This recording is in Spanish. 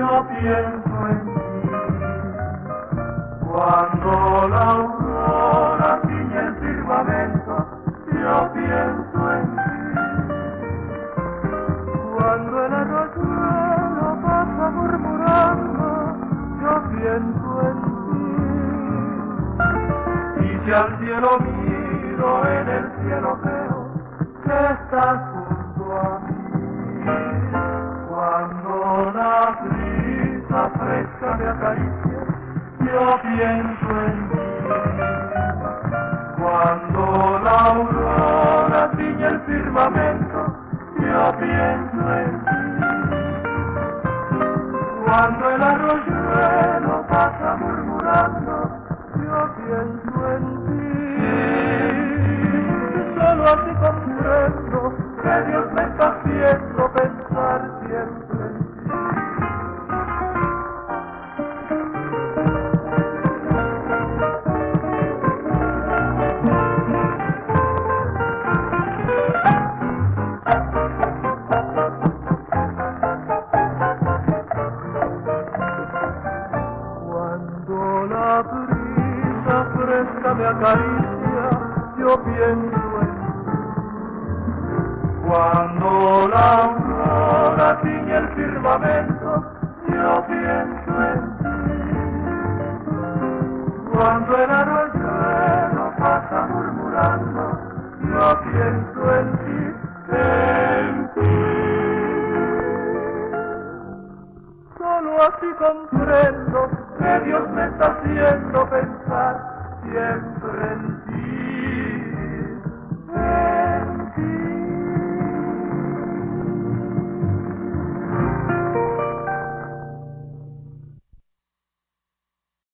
yo pienso en ti. Cuando la al cielo miro, en el cielo veo que estás junto a mí. Cuando la brisa fresca me acaricia, yo pienso en ti. Cuando la aurora tiñe el firmamento, yo pienso en ti. Cuando el arroyuelo Solo así comprendo que Dios me está haciendo pensar siempre en ti. Cuando la brisa me acaricia, yo pienso en ti. Cuando la aurora tiñe el firmamento, yo pienso en ti. Cuando el arroyuelo pasa murmurando, yo pienso en ti, en ti. Solo así comprendo que Dios me está haciendo pensar siempre en ti.